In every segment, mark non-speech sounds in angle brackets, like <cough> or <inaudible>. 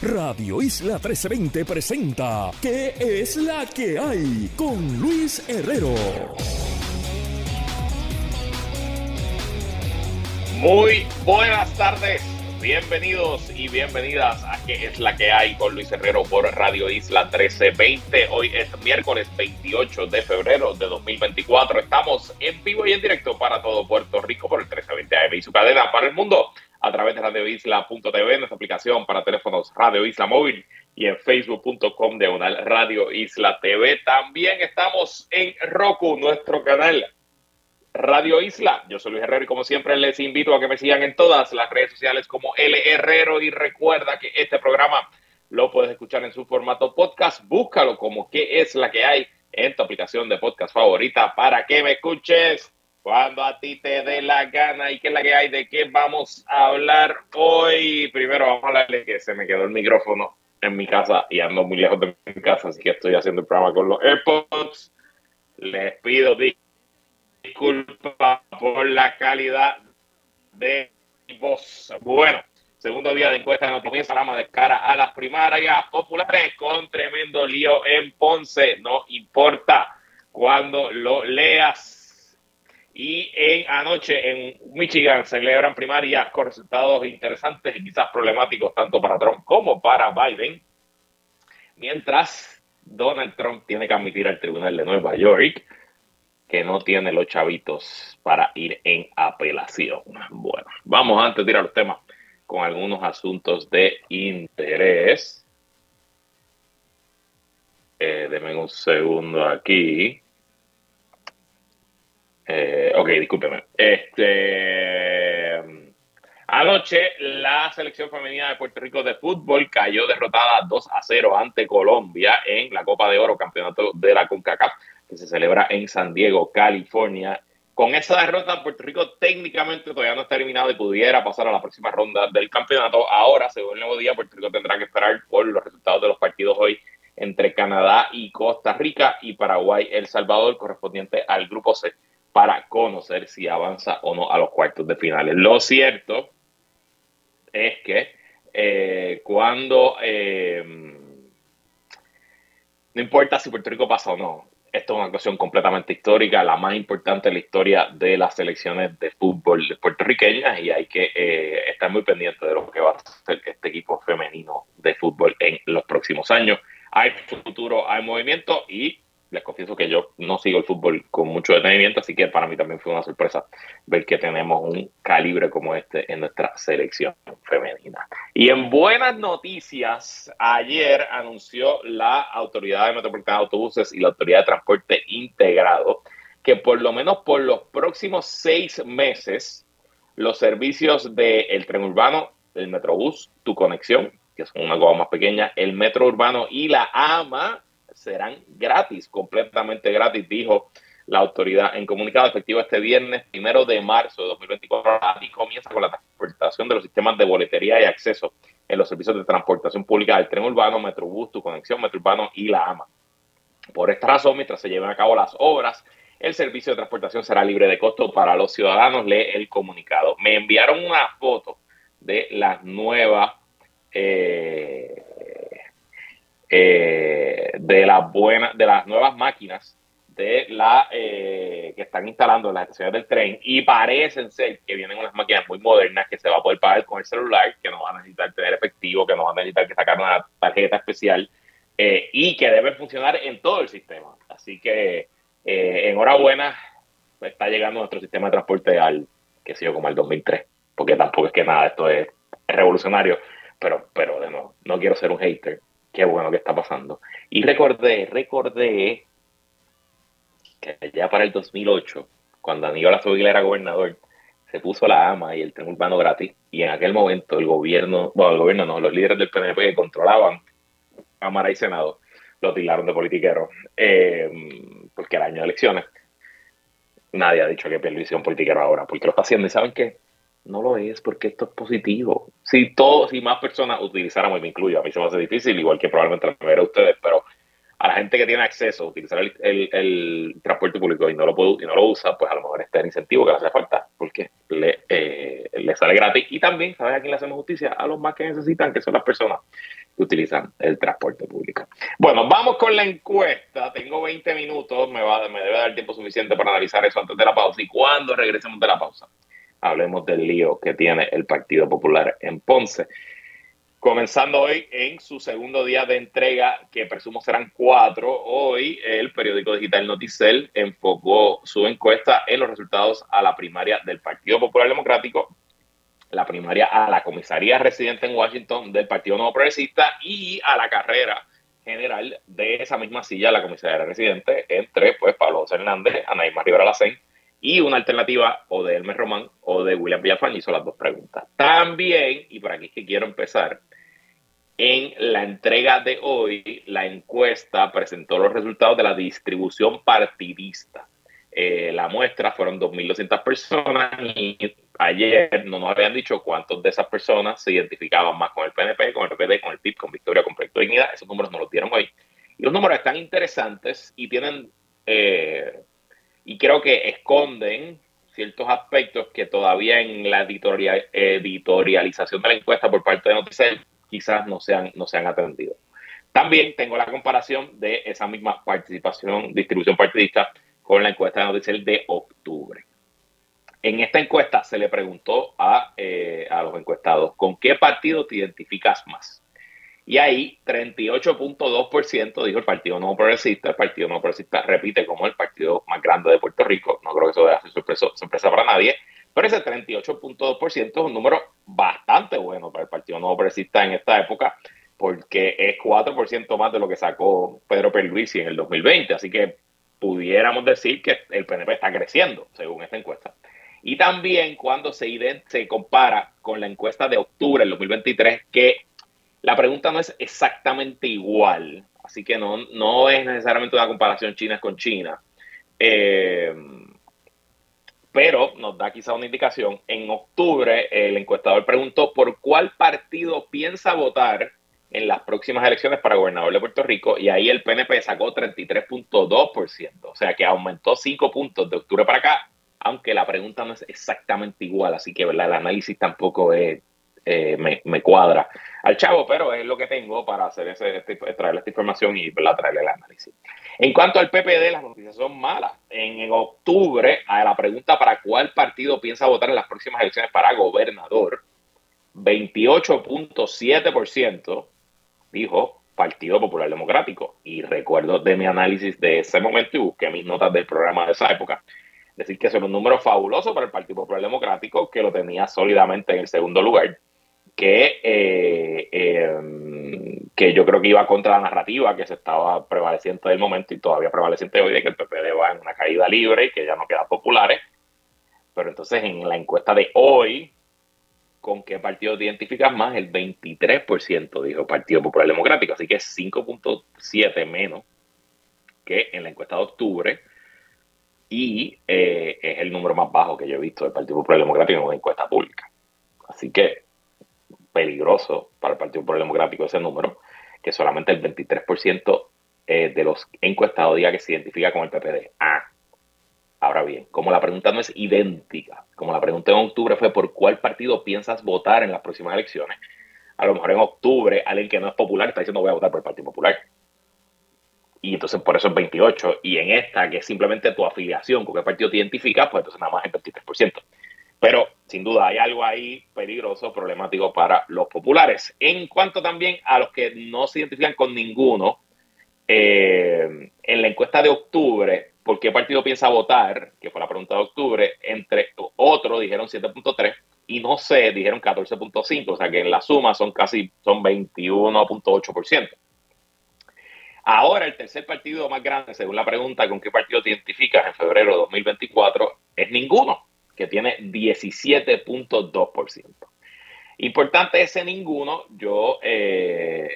Radio Isla 1320 presenta ¿Qué es la que hay? Con Luis Herrero. Muy buenas tardes, bienvenidos y bienvenidas a ¿Qué es la que hay? Con Luis Herrero por Radio Isla 1320. Hoy es miércoles 28 de febrero de 2024. Estamos en vivo y en directo para todo Puerto Rico por el 1320 AM y su cadena para el mundo a través de radioisla.tv, nuestra aplicación para teléfonos Radio Isla Móvil y en facebook.com de Radio Isla TV. También estamos en Roku, nuestro canal Radio Isla. Yo soy Luis Herrero y como siempre les invito a que me sigan en todas las redes sociales como L Herrero y recuerda que este programa lo puedes escuchar en su formato podcast. Búscalo como qué es la que hay en tu aplicación de podcast favorita para que me escuches cuando a ti te dé la gana y qué es la que hay, de qué vamos a hablar hoy. Primero vamos a hablar de que se me quedó el micrófono en mi casa y ando muy lejos de mi casa, así que estoy haciendo el programa con los AirPods. Les pido disculpas por la calidad de voz. Bueno, segundo día de encuesta no comienza la de cara a las primarias populares con tremendo lío en Ponce. No importa cuando lo leas y en, anoche en Michigan celebran primarias con resultados interesantes y quizás problemáticos tanto para Trump como para Biden. Mientras Donald Trump tiene que admitir al Tribunal de Nueva York que no tiene los chavitos para ir en apelación. Bueno, vamos antes de ir a los temas con algunos asuntos de interés. Eh, denme un segundo aquí. Eh, ok, discúlpeme. Este, anoche la selección femenina de Puerto Rico de fútbol cayó derrotada 2 a 0 ante Colombia en la Copa de Oro, campeonato de la CONCACAF, que se celebra en San Diego, California. Con esa derrota, Puerto Rico técnicamente todavía no está eliminado y pudiera pasar a la próxima ronda del campeonato. Ahora, según el nuevo día, Puerto Rico tendrá que esperar por los resultados de los partidos hoy entre Canadá y Costa Rica y Paraguay, El Salvador, correspondiente al grupo C para conocer si avanza o no a los cuartos de finales. Lo cierto es que eh, cuando eh, no importa si Puerto Rico pasa o no, esto es una cuestión completamente histórica, la más importante en la historia de las selecciones de fútbol puertorriqueñas y hay que eh, estar muy pendiente de lo que va a hacer este equipo femenino de fútbol en los próximos años. Hay futuro, hay movimiento y les confieso que yo no sigo el fútbol con mucho detenimiento, así que para mí también fue una sorpresa ver que tenemos un calibre como este en nuestra selección femenina. Y en buenas noticias, ayer anunció la Autoridad de Metropolitana de Autobuses y la Autoridad de Transporte Integrado que por lo menos por los próximos seis meses los servicios del tren urbano, el Metrobús, Tu Conexión, que es una cosa más pequeña, el Metro Urbano y la AMA serán gratis, completamente gratis, dijo la autoridad en comunicado efectivo este viernes, primero de marzo de 2024, y comienza con la transportación de los sistemas de boletería y acceso en los servicios de transportación pública del tren urbano, Metrobús, Tu Conexión, Metro Urbano y la AMA. Por esta razón, mientras se lleven a cabo las obras, el servicio de transportación será libre de costo para los ciudadanos, lee el comunicado. Me enviaron una foto de las nuevas eh, eh, de las buenas, de las nuevas máquinas de la eh, que están instalando en las estaciones del tren y parecen ser que vienen unas máquinas muy modernas que se va a poder pagar con el celular, que no van a necesitar tener efectivo, que no van a necesitar que sacar una tarjeta especial eh, y que deben funcionar en todo el sistema. Así que enhorabuena, está llegando nuestro sistema de transporte al, que sé yo, como al 2003, porque tampoco es que nada, esto es, revolucionario, pero, pero de nuevo, no quiero ser un hater qué bueno que está pasando. Y recordé, recordé que ya para el 2008, cuando Aníbal Azoguila era gobernador, se puso la AMA y el tren urbano gratis, y en aquel momento el gobierno, bueno, el gobierno no, los líderes del PNP que controlaban Cámara y Senado, lo tiraron de politiquero, eh, porque era año de elecciones. Nadie ha dicho que Pierluisi es un politiquero ahora, porque lo está haciendo, y ¿saben qué? No lo es porque esto es positivo. Si todos, si más personas utilizáramos, y me incluyo, a mí se me hace difícil, igual que probablemente la de ustedes, pero a la gente que tiene acceso a utilizar el, transporte público y no lo puede, y no lo usa, pues a lo mejor está el incentivo que le hace falta, porque le, eh, le sale gratis. Y también, ¿sabes a quién le hacemos justicia? A los más que necesitan, que son las personas que utilizan el transporte público. Bueno, vamos con la encuesta. Tengo 20 minutos, me, va, me debe dar tiempo suficiente para analizar eso antes de la pausa. Y cuando regresemos de la pausa, hablemos del lío que tiene el Partido Popular en Ponce comenzando hoy en su segundo día de entrega, que presumo serán cuatro. Hoy el periódico digital Noticel enfocó su encuesta en los resultados a la primaria del Partido Popular Democrático, la primaria a la comisaría residente en Washington del Partido Nuevo Progresista y a la carrera general de esa misma silla, la comisaría residente, entre pues Pablo Hernández, Anaíma Rivera Lacén y una alternativa o de Elmer Román o de William Villafán, hizo las dos preguntas. También, y por aquí es que quiero empezar, en la entrega de hoy, la encuesta presentó los resultados de la distribución partidista. Eh, la muestra fueron 2.200 personas y ayer no nos habían dicho cuántos de esas personas se identificaban más con el PNP, con el PPD, con el PIB, con Victoria, con Proyecto Dignidad. Esos números nos los dieron hoy. Y los números están interesantes y tienen, eh, y creo que esconden ciertos aspectos que todavía en la editorialización de la encuesta por parte de Noticias quizás no se han, no se han atendido. También tengo la comparación de esa misma participación, distribución partidista con la encuesta de Noticiel de octubre. En esta encuesta se le preguntó a, eh, a los encuestados, ¿con qué partido te identificas más? Y ahí 38.2% dijo el Partido No Progresista. El Partido No Progresista repite como el partido más grande de Puerto Rico. No creo que eso sea sorpresa, sorpresa para nadie. Pero ese 38.2% es un número bastante bueno para el Partido Nuevo Progresista en esta época, porque es 4% más de lo que sacó Pedro Perluisi en el 2020. Así que pudiéramos decir que el PNP está creciendo, según esta encuesta. Y también cuando se, se compara con la encuesta de octubre del 2023, que la pregunta no es exactamente igual, así que no, no es necesariamente una comparación China con China. Eh, pero nos da quizá una indicación. En octubre, el encuestador preguntó por cuál partido piensa votar en las próximas elecciones para gobernador de Puerto Rico y ahí el PNP sacó 33.2%, o sea que aumentó 5 puntos de octubre para acá, aunque la pregunta no es exactamente igual, así que ¿verdad? el análisis tampoco es eh, me, cuadra al chavo, pero es lo que tengo para hacer ese, este, traerle esta información y traerle el análisis. En cuanto al PPD, las noticias son malas. En, octubre, a la pregunta para cuál partido piensa votar en las próximas elecciones para gobernador, 28.7% dijo Partido Popular Democrático. Y recuerdo de mi análisis de ese momento y busqué mis notas del programa de esa época decir que son un número fabuloso para el Partido Popular Democrático, que lo tenía sólidamente en el segundo lugar que, eh, em, que yo creo que iba contra la narrativa que se estaba prevaleciendo en el momento y todavía prevaleciente hoy de que el PPD va en una caída libre y que ya no queda populares. Pero entonces en la encuesta de hoy, ¿con qué partido te identificas más? El 23% dijo Partido Popular Democrático, así que es 5.7 menos que en la encuesta de octubre y eh, es el número más bajo que yo he visto del Partido Popular Democrático en una encuesta pública. Así que peligroso para el Partido Popular Democrático ese número, que solamente el 23% eh, de los encuestados diga que se identifica con el PPD. Ah, ahora bien, como la pregunta no es idéntica, como la pregunta en octubre fue por cuál partido piensas votar en las próximas elecciones, a lo mejor en octubre alguien que no es popular está diciendo voy a votar por el Partido Popular. Y entonces por eso es 28. Y en esta, que es simplemente tu afiliación, con qué partido te identificas, pues entonces nada más es 23%. Pero sin duda hay algo ahí peligroso, problemático para los populares. En cuanto también a los que no se identifican con ninguno, eh, en la encuesta de octubre, ¿por qué partido piensa votar? Que fue la pregunta de octubre, entre otros dijeron 7.3 y no sé, dijeron 14.5, o sea que en la suma son casi son 21.8%. Ahora el tercer partido más grande, según la pregunta, ¿con qué partido te identificas en febrero de 2024? Es ninguno que tiene 17.2%. Importante ese ninguno, yo eh,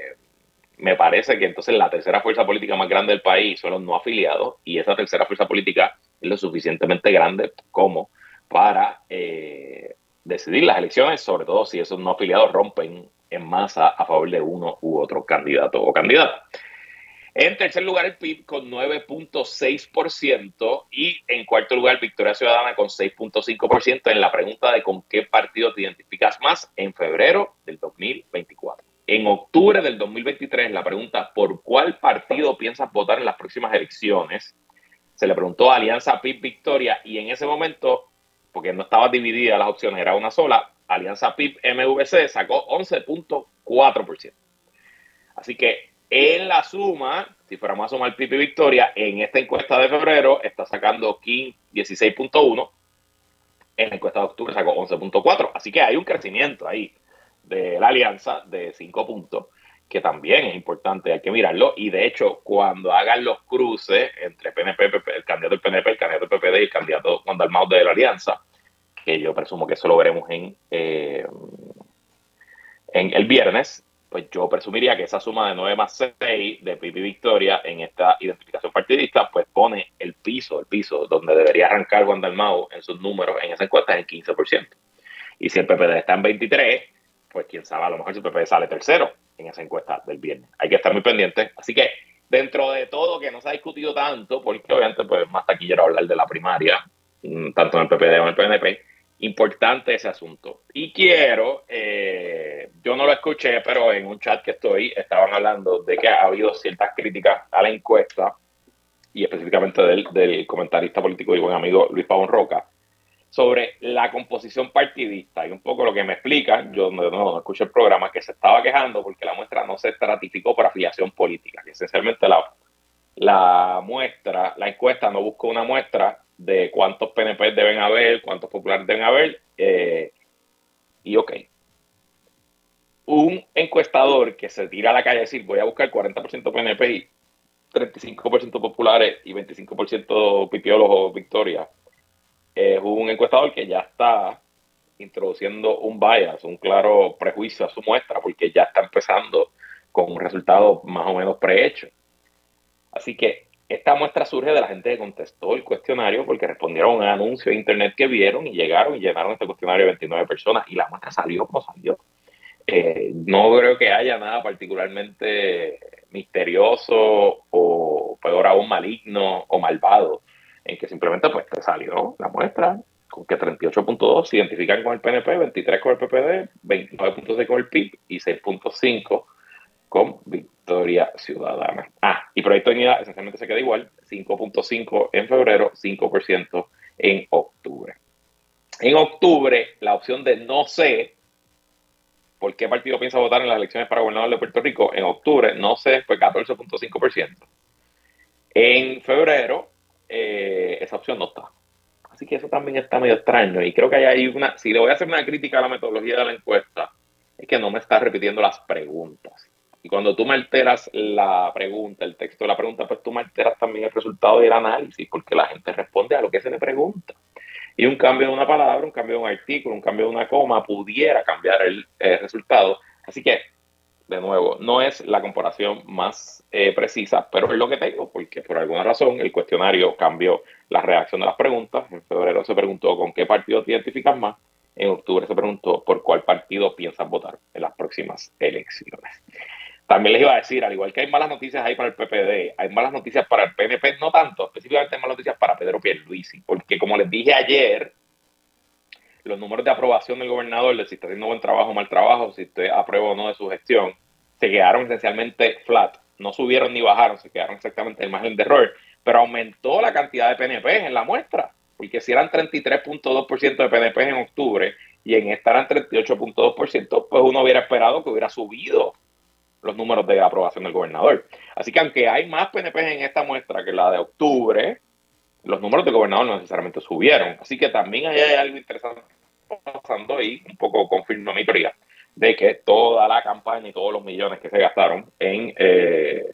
me parece que entonces la tercera fuerza política más grande del país son los no afiliados y esa tercera fuerza política es lo suficientemente grande como para eh, decidir las elecciones, sobre todo si esos no afiliados rompen en masa a favor de uno u otro candidato o candidata. En tercer lugar, el PIB con 9.6% y en cuarto lugar, Victoria Ciudadana con 6.5% en la pregunta de con qué partido te identificas más en febrero del 2024. En octubre del 2023, la pregunta por cuál partido piensas votar en las próximas elecciones, se le preguntó a Alianza PIB Victoria y en ese momento, porque no estaba dividida las opciones, era una sola, Alianza PIB MVC sacó 11.4%. Así que en la suma, si fuéramos a sumar Pipi Victoria, en esta encuesta de febrero está sacando King 16.1. En la encuesta de octubre sacó 11.4. Así que hay un crecimiento ahí de la alianza de 5 puntos, que también es importante, hay que mirarlo. Y de hecho, cuando hagan los cruces entre PNP, el candidato del PNP, el candidato del PPD y el candidato Juan Dalmau de la alianza, que yo presumo que eso lo veremos en, eh, en el viernes, pues yo presumiría que esa suma de 9 más 6 de Pipi Victoria en esta identificación partidista, pues pone el piso, el piso donde debería arrancar Juan Dalmau en sus números en esa encuesta en 15%. Y si el PPD está en 23, pues quién sabe, a lo mejor el PPD sale tercero en esa encuesta del viernes. Hay que estar muy pendiente. Así que dentro de todo que no se ha discutido tanto, porque obviamente pues más taquillero hablar de la primaria, mm, tanto en el PPD como en el PNP, importante ese asunto. Y quiero, eh, yo no lo escuché, pero en un chat que estoy estaban hablando de que ha habido ciertas críticas a la encuesta y específicamente del, comentarista político y buen amigo Luis Pavón Roca sobre la composición partidista y un poco lo que me explica, yo no, no, escuché el programa, que se estaba quejando porque la muestra no se estratificó por afiliación política, que esencialmente la, la muestra, la encuesta no buscó una muestra de cuántos PNP deben haber, cuántos populares deben haber, eh, y ok. Un encuestador que se tira a la calle a decir voy a buscar 40% PNP y 35% populares y 25% pipiólogos Victoria, es un encuestador que ya está introduciendo un bias, un claro prejuicio a su muestra, porque ya está empezando con un resultado más o menos prehecho. Así que esta muestra surge de la gente que contestó el cuestionario porque respondieron a un anuncio de internet que vieron y llegaron y llenaron este cuestionario 29 personas y la muestra salió como salió. Eh, no creo que haya nada particularmente misterioso o peor aún maligno o malvado en que simplemente pues salió la muestra con que 38.2 se identifican con el PNP, 23 con el PPD, 29.6 con el PIB y 6.5 con Victoria Ciudadana. Ah, y Proyecto Unidad esencialmente se queda igual, 5.5 en febrero, 5% en octubre. En octubre, la opción de no sé por qué partido piensa votar en las elecciones para gobernador de Puerto Rico, en octubre, no sé, fue 14.5%. En febrero, eh, esa opción no está. Así que eso también está medio extraño. Y creo que hay una, si le voy a hacer una crítica a la metodología de la encuesta, es que no me está repitiendo las preguntas. Y cuando tú me alteras la pregunta, el texto de la pregunta, pues tú me alteras también el resultado del análisis, porque la gente responde a lo que se le pregunta. Y un cambio de una palabra, un cambio de un artículo, un cambio de una coma pudiera cambiar el, resultado. Así que, de nuevo, no es la comparación más eh, precisa, pero es lo que tengo, porque por alguna razón el cuestionario cambió la reacción de las preguntas. En febrero se preguntó con qué partido te identificas más. En octubre se preguntó por cuál partido piensas votar en las próximas elecciones. También les iba a decir, al igual que hay malas noticias ahí para el PPD, hay malas noticias para el PNP, no tanto, específicamente hay malas noticias para Pedro Pierluisi, porque como les dije ayer, los números de aprobación del gobernador, de si está haciendo buen trabajo o mal trabajo, si usted aprueba o no de su gestión, se quedaron esencialmente flat, no subieron ni bajaron, se quedaron exactamente en margen de error, pero aumentó la cantidad de PNP en la muestra, porque si eran 33.2% de PNP en octubre y en esta eran 38.2%, pues uno hubiera esperado que hubiera subido los números de aprobación del gobernador. Así que aunque hay más PNP en esta muestra que la de octubre, los números del gobernador no necesariamente subieron. Así que también hay algo interesante pasando y un poco confirma mi teoría de que toda la campaña y todos los millones que se gastaron en eh,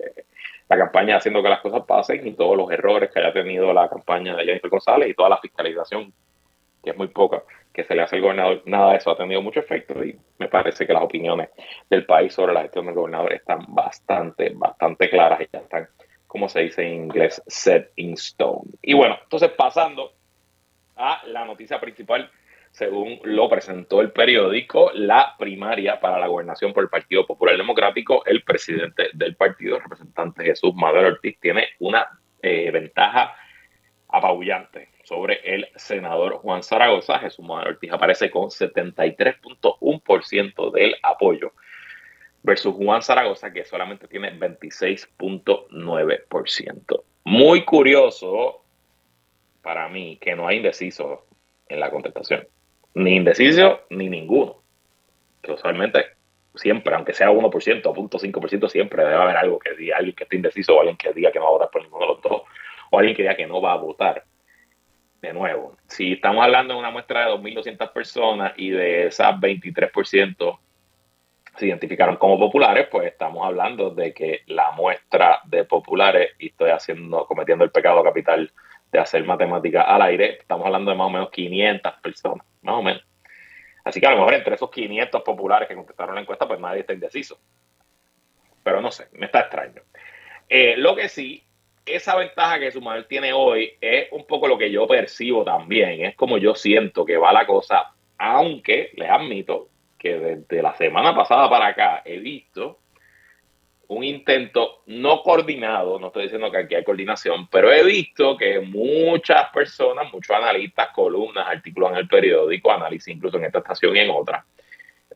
la campaña haciendo que las cosas pasen y todos los errores que haya tenido la campaña de Jennifer González y toda la fiscalización, que es muy poca, que se le hace al gobernador, nada de eso ha tenido mucho efecto y me parece que las opiniones del país sobre la gestión del gobernador están bastante, bastante claras y ya están, como se dice en inglés, set in stone. Y bueno, entonces pasando a la noticia principal según lo presentó el periódico, la primaria para la gobernación por el Partido Popular Democrático, el presidente del partido, representante Jesús Madero Ortiz, tiene una eh, ventaja apabullante sobre el senador Juan Zaragoza. Jesús Madero Ortiz aparece con 73.1% del apoyo versus Juan Zaragoza, que solamente tiene 26.9%. Muy curioso para mí que no hay indeciso en la contestación. Ni indeciso ni ninguno. Que usualmente siempre, aunque sea 1% o 0.5%, siempre debe haber algo que diga alguien que esté indeciso o alguien que diga que no va a votar por ninguno de los dos o alguien que diga que no va a votar. De nuevo, si estamos hablando de una muestra de 2.200 personas y de esas 23% se identificaron como populares, pues estamos hablando de que la muestra de populares, y estoy haciendo, cometiendo el pecado capital de hacer matemáticas al aire, estamos hablando de más o menos 500 personas, más o menos. Así que a lo mejor entre esos 500 populares que contestaron la encuesta, pues nadie está indeciso. Pero no sé, me está extraño. Eh, lo que sí, esa ventaja que Sumael tiene hoy es un poco lo que yo percibo también, es como yo siento que va la cosa, aunque les admito que desde la semana pasada para acá he visto un intento no coordinado, no estoy diciendo que aquí hay coordinación, pero he visto que muchas personas, muchos analistas, columnas, artículos en el periódico, análisis incluso en esta estación y en otras,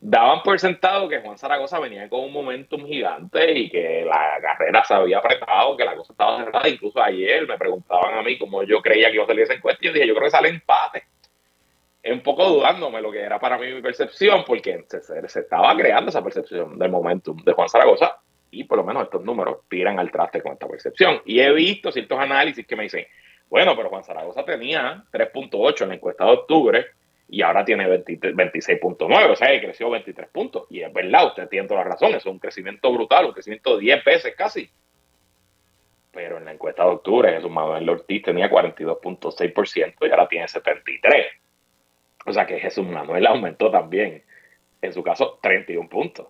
daban por sentado que Juan Zaragoza venía con un momentum gigante y que la carrera se había apretado, que la cosa estaba cerrada. Incluso ayer me preguntaban a mí cómo yo creía que iba a salir esa encuesta y yo dije, yo creo que sale empate un poco dudándome lo que era para mí mi percepción, porque se, estaba creando esa percepción del momentum de Juan Zaragoza y por lo menos estos números tiran al traste con esta percepción. Y he visto ciertos análisis que me dicen, bueno, pero Juan Zaragoza tenía 3.8 en la encuesta de octubre y ahora tiene 26.9, o sea, que creció 23 puntos. Y es verdad, usted tiene toda la razón, es un crecimiento brutal, un crecimiento de 10 veces casi. Pero en la encuesta de octubre Jesús Manuel Ortiz tenía 42.6% y ahora tiene 73%. O sea que Jesús Manuel aumentó también, en su caso, 31 puntos.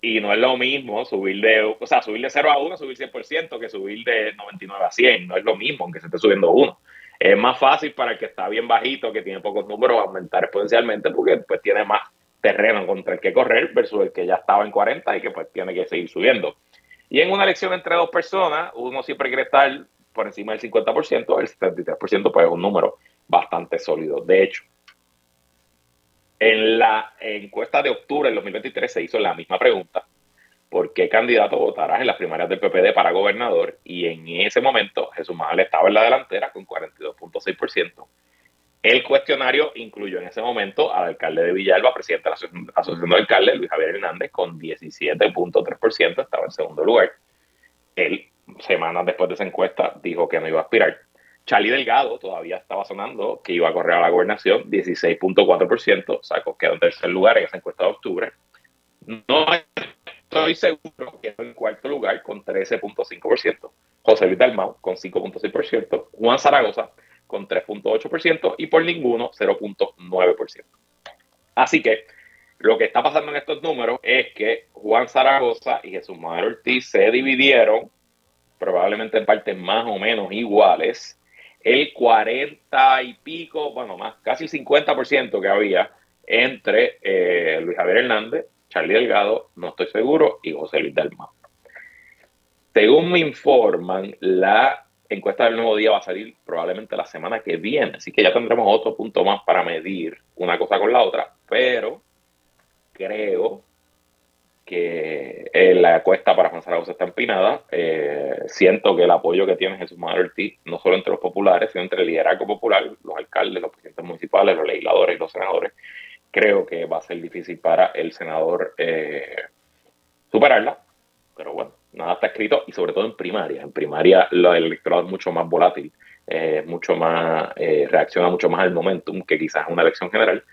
Y no es lo mismo subir de, o sea, subir de 0 a 1, subir 100%, que subir de 99 a 100. No es lo mismo, aunque se esté subiendo uno. Es más fácil para el que está bien bajito, que tiene pocos números, aumentar exponencialmente porque pues tiene más terreno contra el que correr versus el que ya estaba en 40 y que pues tiene que seguir subiendo. Y en una elección entre dos personas, uno siempre quiere estar por encima del 50%, el 73% pues es un número bastante sólido. De hecho, en la encuesta de octubre del 2023 se hizo la misma pregunta. ¿Por qué candidato votarás en las primarias del PPD para gobernador? Y en ese momento Jesús Manuel estaba en la delantera con 42.6%. El cuestionario incluyó en ese momento al alcalde de Villalba, presidente de la Asociación de Alcaldes, Luis Javier Hernández, con 17.3%, estaba en segundo lugar. Él, semanas después de esa encuesta, dijo que no iba a aspirar. Charlie Delgado todavía estaba sonando que iba a correr a la gobernación, 16.4%, sacó quedó en tercer lugar en esa encuesta de octubre. No estoy seguro que en cuarto lugar con 13.5%, José Luis Dalmau con 5.6%, Juan Zaragoza con 3.8% y por ninguno 0.9%. Así que lo que está pasando en estos números es que Juan Zaragoza y Jesús Manuel Ortiz se dividieron probablemente en partes más o menos iguales el 40 y pico, bueno, más, casi el 50% que había entre eh, Luis Javier Hernández, Charlie Delgado, no estoy seguro, y José Luis Dalmau. Según me informan, la encuesta del nuevo día va a salir probablemente la semana que viene, así que ya tendremos otro punto más para medir una cosa con la otra, pero creo que eh, la cuesta para Juan Zaragoza está empinada. Eh, siento que el apoyo que tiene Jesús Manuel Ortiz, no solo entre los populares, sino entre el liderazgo popular, los alcaldes, los presidentes municipales, los legisladores y los senadores, creo que va a ser difícil para el senador eh, superarla. Pero bueno, nada está escrito y sobre todo en primaria. En primaria el electorado es mucho más volátil, mucho más, reacciona mucho más al momentum que quizás una elección general.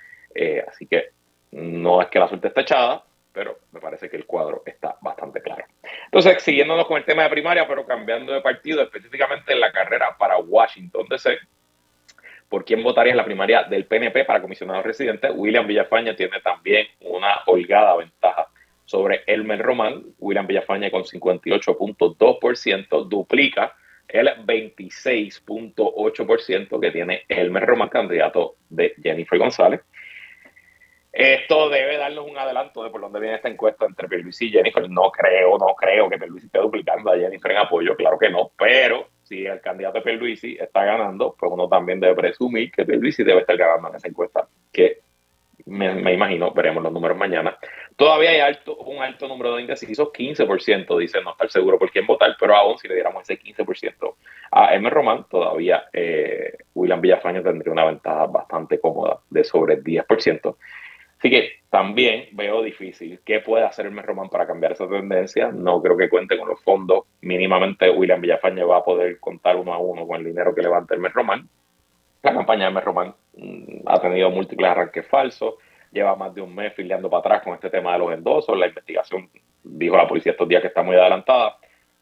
así que no es que la suerte esté echada, pero me parece que el cuadro está bastante claro. Entonces, siguiéndonos con el tema de primaria, pero cambiando de partido, específicamente en la carrera para Washington DC, por quién votaría en la primaria del PNP para comisionado residente, William Villafaña tiene también una holgada ventaja sobre Elmer Román. William Villafaña con 58.2% duplica el 26.8% que tiene Elmer Román, candidato de Jennifer González. Esto debe darnos un adelanto de por dónde viene esta encuesta entre Pierluisi y Jennifer. No creo, no creo que Pierluisi esté duplicando a Jennifer en apoyo, claro que no, pero si el candidato Pierluisi está ganando, pues uno también debe presumir que Pierluisi debe estar ganando en esa encuesta, que me, imagino, veremos los números mañana. Todavía hay alto, un alto número de indecisos, 15% dicen no estar seguro por quién votar, pero aún si le diéramos ese 15% a M. Román, todavía eh, William Villafaño tendría una ventaja bastante cómoda de sobre el 10%. Así que también veo difícil qué puede hacer M. Román para cambiar esa tendencia. No creo que cuente con los fondos. Mínimamente William Villafañe va a poder contar uno a uno con el dinero que levanta M. Román. La campaña de. Román mm, ha tenido múltiples arranques falsos. Lleva más de un mes filiando para atrás con este tema de los endosos. La investigación, dijo la policía estos días que está muy adelantada.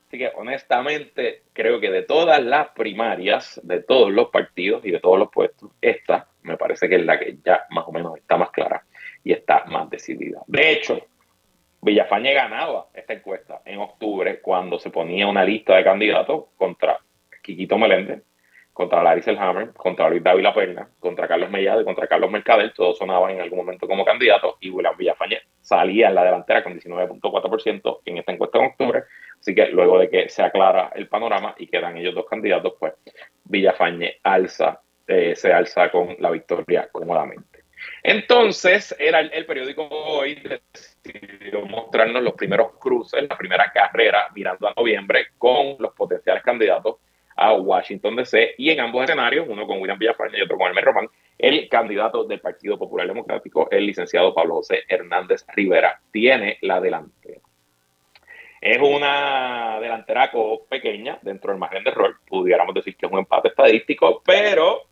Así que honestamente creo que de todas las primarias, de todos los partidos y de todos los puestos, esta me parece que es la que ya más o menos está más clara y está más decidida. De hecho, Villafañe ganaba esta encuesta en octubre cuando se ponía una lista de candidatos contra Quiquito Meléndez, contra Larry Selhammer, contra Luis Dávila Perna, contra Carlos Mellado y contra Carlos Mercader. Todos sonaban en algún momento como candidatos y William Villafañe salía en la delantera con 19.4% en esta encuesta en octubre. Así que luego de que se aclara el panorama y quedan ellos dos candidatos, pues Villafañe alza, eh, se alza con la victoria cómodamente. Entonces, era el, periódico hoy decidió mostrarnos los primeros cruces, la primera carrera mirando a noviembre con los potenciales candidatos a Washington DC y en ambos escenarios, uno con William Villafaña y otro con Elmer Román, el candidato del Partido Popular Democrático, el licenciado Pablo José Hernández Rivera, tiene la delantera. Es una delantera pequeña dentro del margen de error, pudiéramos decir que es un empate estadístico, pero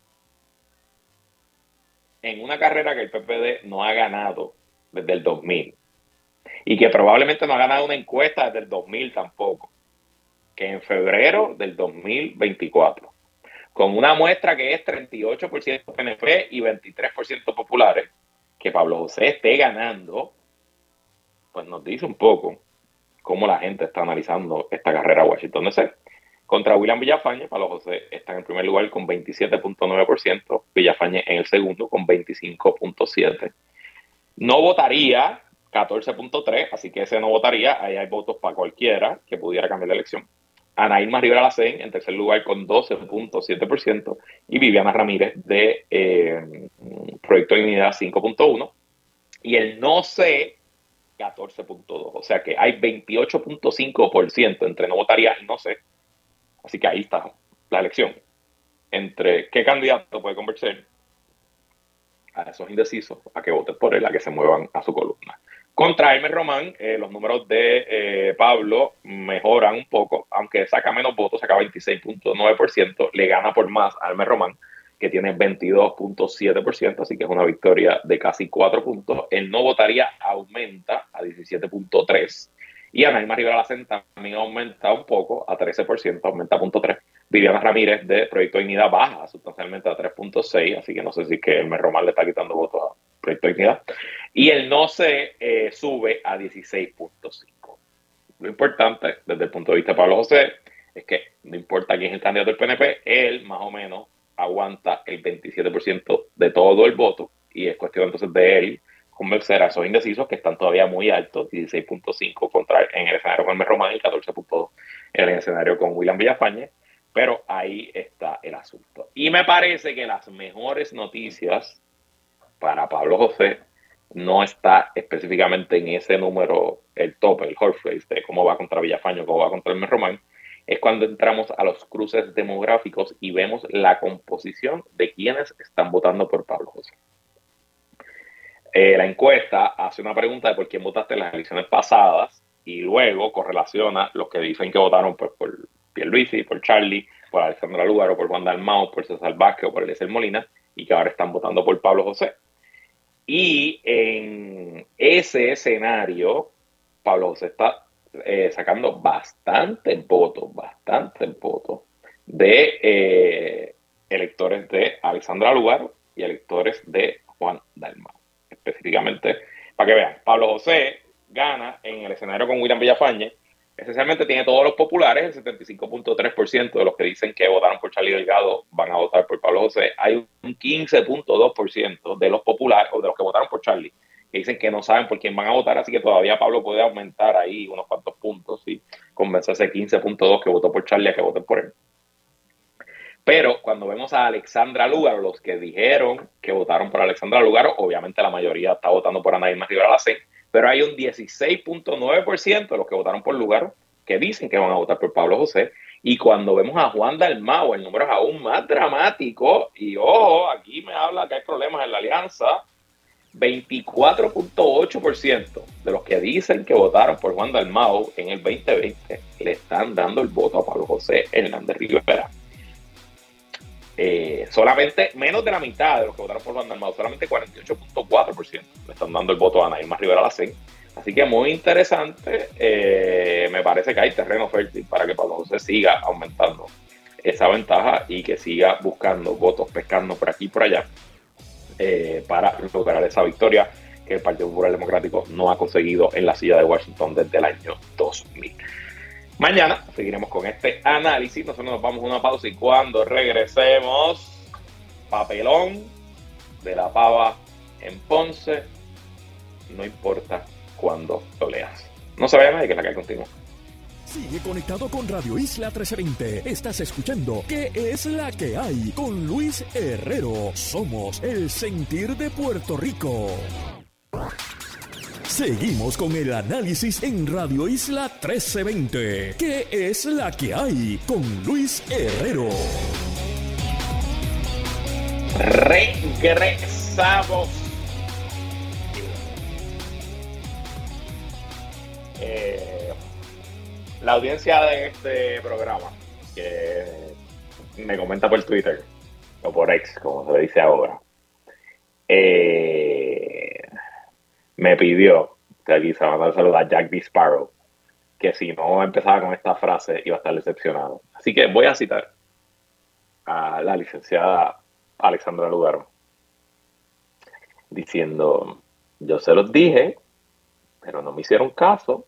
en una carrera que el PPD no ha ganado desde el 2000 y que probablemente no ha ganado una encuesta desde el 2000 tampoco, que en febrero del 2024, con una muestra que es 38% PNP y 23% populares, que Pablo José esté ganando, pues nos dice un poco cómo la gente está analizando esta carrera Washington DC. Contra William Villafañe, Pablo José está en primer lugar con 27.9%, Villafañe en el segundo con 25.7%. No votaría 14.3%, así que ese no votaría, ahí hay votos para cualquiera que pudiera cambiar la elección. Ana Irma Rivera Lacén en tercer lugar con 12.7% y Viviana Ramírez de eh, Proyecto de Unidad 5.1% y el no sé 14.2%. O sea que hay 28.5% entre no votaría y no sé Así que ahí está la elección entre qué candidato puede convencer a esos indecisos a que voten por él, a que se muevan a su columna. Contra Elmer Román, eh, los números de eh, Pablo mejoran un poco, aunque saca menos votos, saca 26.9%, le gana por más a Elmer Román, que tiene 22.7%, así que es una victoria de casi 4 puntos. El no votaría aumenta a 17.3%. Y Anaíma Rivera Lacen también aumenta un poco a 13%, aumenta a 0.3. Viviana Ramírez de Proyecto Dignidad baja sustancialmente a 3.6, así que no sé si que el Merromal le está quitando votos a Proyecto Dignidad. Y el no se eh, sube a 16.5. Lo importante desde el punto de vista de Pablo José es que no importa quién es el candidato del PNP, él más o menos aguanta el 27% de todo el voto y es cuestión entonces de él a esos indecisos que están todavía muy altos, 16.5 contra en el escenario con el Román y 14.2 en el escenario con William Villafañe, pero ahí está el asunto. Y me parece que las mejores noticias para Pablo José no está específicamente en ese número, el tope, el horse de cómo va contra Villafañe, cómo va contra el Román, es cuando entramos a los cruces demográficos y vemos la composición de quienes están votando por Pablo José. Eh, la encuesta hace una pregunta de por quién votaste en las elecciones pasadas y luego correlaciona los que dicen que votaron pues, por Pierluisi, por Charlie, por Alexandra Lugaro, por Juan Dalmau, por César Vázquez o por Eliezer Molina y que ahora están votando por Pablo José. Y en ese escenario, Pablo José está eh, sacando bastantes votos, bastantes votos de eh, electores de Alexandra Lugaro y electores de Juan Dalmau específicamente, para que vean, Pablo José gana en el escenario con William Villafañe esencialmente tiene todos los populares, el 75.3% de los que dicen que votaron por Charlie Delgado van a votar por Pablo José. Hay un 15.2% de los populares o de los que votaron por Charlie que dicen que no saben por quién van a votar, así que todavía Pablo puede aumentar ahí unos cuantos puntos y convencer a ese 15.2 que votó por Charlie a que voten por él. Pero cuando vemos a Alexandra Lugaro, los que dijeron que votaron por Alexandra Lugaro, obviamente la mayoría está votando por Ana Irma Rivera Lacén, pero hay un 16.9% de los que votaron por Lugaro que dicen que van a votar por Pablo José. Y cuando vemos a Juan Dalmau, el número es aún más dramático. Y ojo, aquí me habla que hay problemas en la alianza 24.8% de los que dicen que votaron por Juan Dalmau en el 2020 le están dando el voto a Pablo José Hernández Rivera. Eh, solamente menos de la mitad de los que votaron por Juan Dalmau, solamente 48.4% le están dando el voto a Anaíma Rivera Lacén. Así que muy interesante. Eh, me parece que hay terreno fértil para que Pablo José siga aumentando esa ventaja y que siga buscando votos, pescando por aquí y por allá eh, para lograr esa victoria que el Partido Popular Democrático no ha conseguido en la silla de Washington desde el año 2000. Mañana seguiremos con este análisis. Nosotros nos vamos a una pausa y cuando regresemos, papelón de la pava en Ponce, no importa cuándo lo leas. No se vaya nadie que la que continúa. Sigue conectado con Radio Isla 1320. Estás escuchando ¿Qué es la que hay? Con Luis Herrero. Somos el sentir de Puerto Rico. Seguimos con el análisis en Radio Isla 1320. ¿Qué es la que hay? Con Luis Herrero. Regresamos. Eh, la audiencia de este programa, que me comenta por Twitter, o por ex, como se dice ahora, eh, me pidió, que aquí se va a saludar a Jack D. Sparrow, que si no empezaba con esta frase iba a estar decepcionado. Así que voy a citar a la licenciada Alexandra Lugaro, diciendo, yo se los dije, pero no me hicieron caso,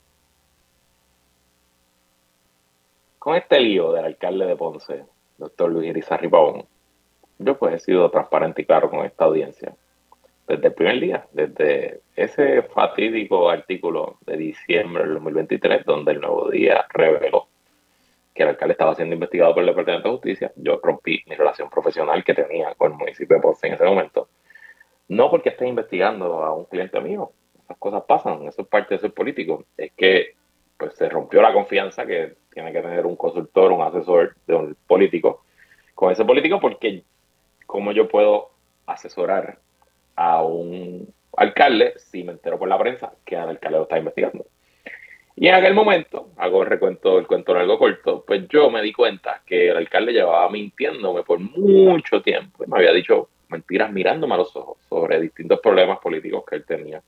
con este lío del alcalde de Ponce, doctor Luis Irizarry Pavón, yo pues he sido transparente y claro con esta audiencia. Desde el primer día, desde ese fatídico artículo de diciembre del 2023, donde el nuevo día reveló que el alcalde estaba siendo investigado por el Departamento de Justicia, yo rompí mi relación profesional que tenía con el municipio de Ponce en ese momento. No porque esté investigando a un cliente mío, esas cosas pasan, eso es parte de ser político. Es que pues se rompió la confianza que tiene que tener un consultor, un asesor de un político con ese político, porque ¿cómo yo puedo asesorar a un alcalde si me entero por la prensa que el alcalde lo está investigando? Y en aquel momento, hago el recuento del cuento algo corto, pues yo me di cuenta que el alcalde llevaba mintiéndome por mucho tiempo. Me había dicho mentiras mirándome a los ojos sobre distintos problemas políticos que él tenía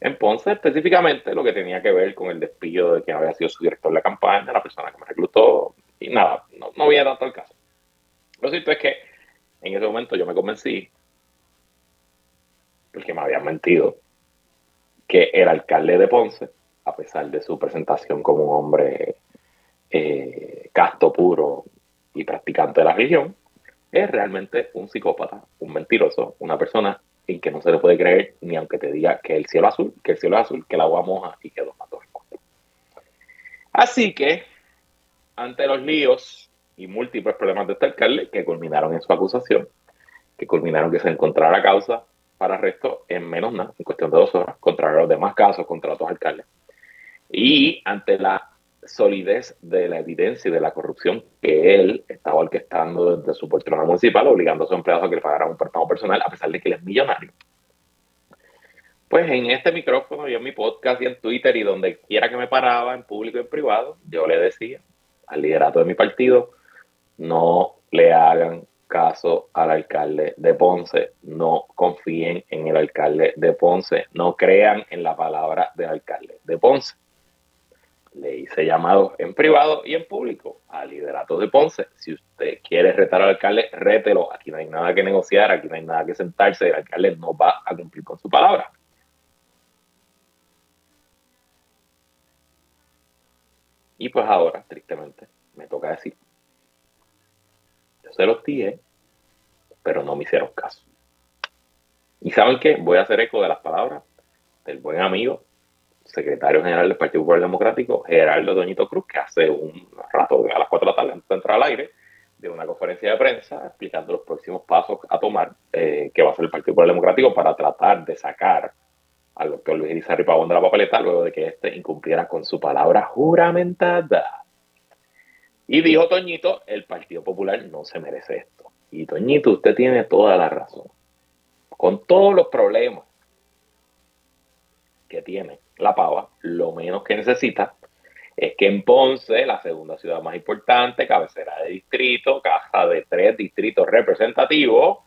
en Ponce, específicamente lo que tenía que ver con el despido de quien había sido su director de la campaña, la persona que me reclutó, y nada, no, no había tanto el caso. Lo cierto es que en ese momento yo me convencí, porque me habían mentido, que el alcalde de Ponce, a pesar de su presentación como un hombre eh, casto puro y practicante de la religión, es realmente un psicópata, un mentiroso, una persona en que no se le puede creer ni aunque te diga que el cielo azul, que el cielo es azul, que el agua moja y que dos matos Así que, ante los líos y múltiples problemas de este alcalde que culminaron en su acusación, que culminaron que se encontrara causa para arresto en menos nada, en cuestión de dos horas, contra los demás casos contra otros alcaldes. Y ante la solidez de la evidencia y de la corrupción que él estaba orquestando desde su poltrona municipal, obligando a sus empleados a que le pagaran un préstamo personal, a pesar de que él es millonario. Pues en este micrófono y en mi podcast y en Twitter y donde quiera que me paraba, en público y en privado, yo le decía al liderato de mi partido, no le hagan caso al alcalde de Ponce, no confíen en el alcalde de Ponce, no crean en la palabra del alcalde de Ponce le hice llamado en privado y en público al liderato de Ponce. Si usted quiere retar al alcalde, rételo. Aquí no hay nada que negociar, aquí no hay nada que sentarse. El alcalde no va a cumplir con su palabra. Y pues ahora, tristemente, me toca decir, yo se los dije, pero no me hicieron caso. ¿Y saben qué? Voy a hacer eco de las palabras del buen amigo, secretario general del Partido Popular Democrático, Gerardo Doñito Cruz, que hace un rato, a las 4 de la tarde, antes de entrar al aire, de una conferencia de prensa explicando los próximos pasos a tomar eh, que va a hacer el Partido Popular Democrático para tratar de sacar al doctor Luis Irizarry Pavón de la papeleta luego de que éste incumpliera con su palabra juramentada. Y dijo Toñito, el Partido Popular no se merece esto. Y Toñito, usted tiene toda la razón. Con todos los problemas que tiene la pava, lo menos que necesita es que en Ponce, la segunda ciudad más importante, cabecera de distrito, caja de tres distritos representativos,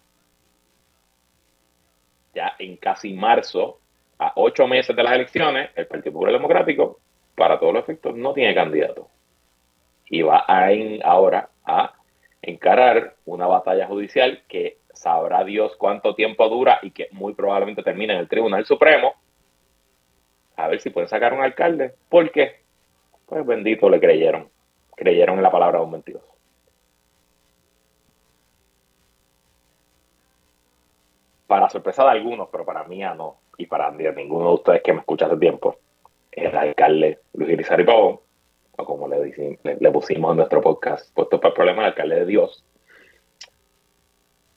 ya en casi marzo, a ocho meses de las elecciones, el Partido Popular Democrático, para todos los efectos, no tiene candidato. Y va a ahora a encarar una batalla judicial que sabrá Dios cuánto tiempo dura y que muy probablemente termine en el Tribunal Supremo. A ver si pueden sacar un alcalde. ¿Por qué? Pues bendito le creyeron. Creyeron en la palabra de un mentiroso. Para sorpresa de algunos, pero para mí no, y para ninguno de ustedes que me escucha hace tiempo, el alcalde Luis Irizarry Pavón, como le, le, pusimos en nuestro podcast, puesto para problema, el alcalde de Dios,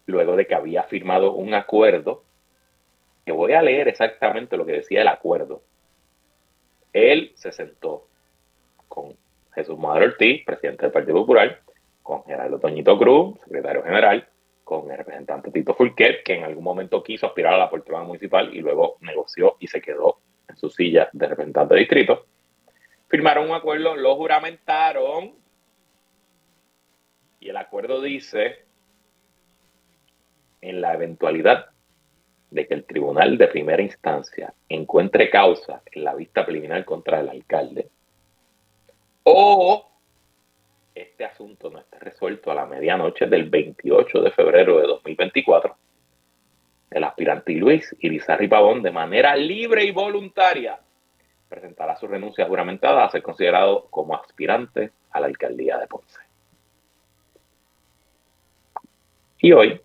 luego de que había firmado un acuerdo, que voy a leer exactamente lo que decía el acuerdo. Él se sentó con Jesús Madero Ortiz, presidente del Partido Popular, con Gerardo Toñito Cruz, secretario general, con el representante Tito Fulquet, que en algún momento quiso aspirar a la política municipal y luego negoció y se quedó en su silla de representante de distrito. Firmaron un acuerdo, lo juramentaron. Y el acuerdo dice, en la eventualidad de que el tribunal de primera instancia encuentre causa en la vista preliminar contra el alcalde, o este asunto no esté resuelto a la medianoche del 28 de febrero de 2024, el aspirante Luis Irizarry Pavón, de manera libre y voluntaria, presentará su renuncia juramentada a ser considerado como aspirante a la alcaldía de Ponce. Y hoy,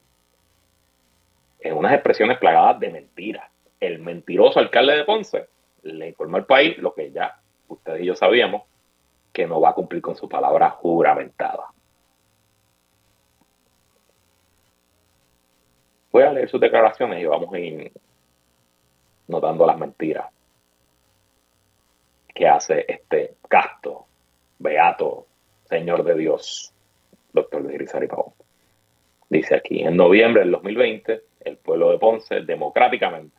en unas expresiones plagadas de mentiras, el mentiroso alcalde de Ponce le informó al país lo que ya ustedes y yo sabíamos, que no va a cumplir con su palabra juramentada. Voy a leer sus declaraciones y vamos a ir notando las mentiras que hace este casto, beato, señor de Dios, doctor Rizari Pavón. Dice aquí, en noviembre del 2020, el pueblo de Ponce democráticamente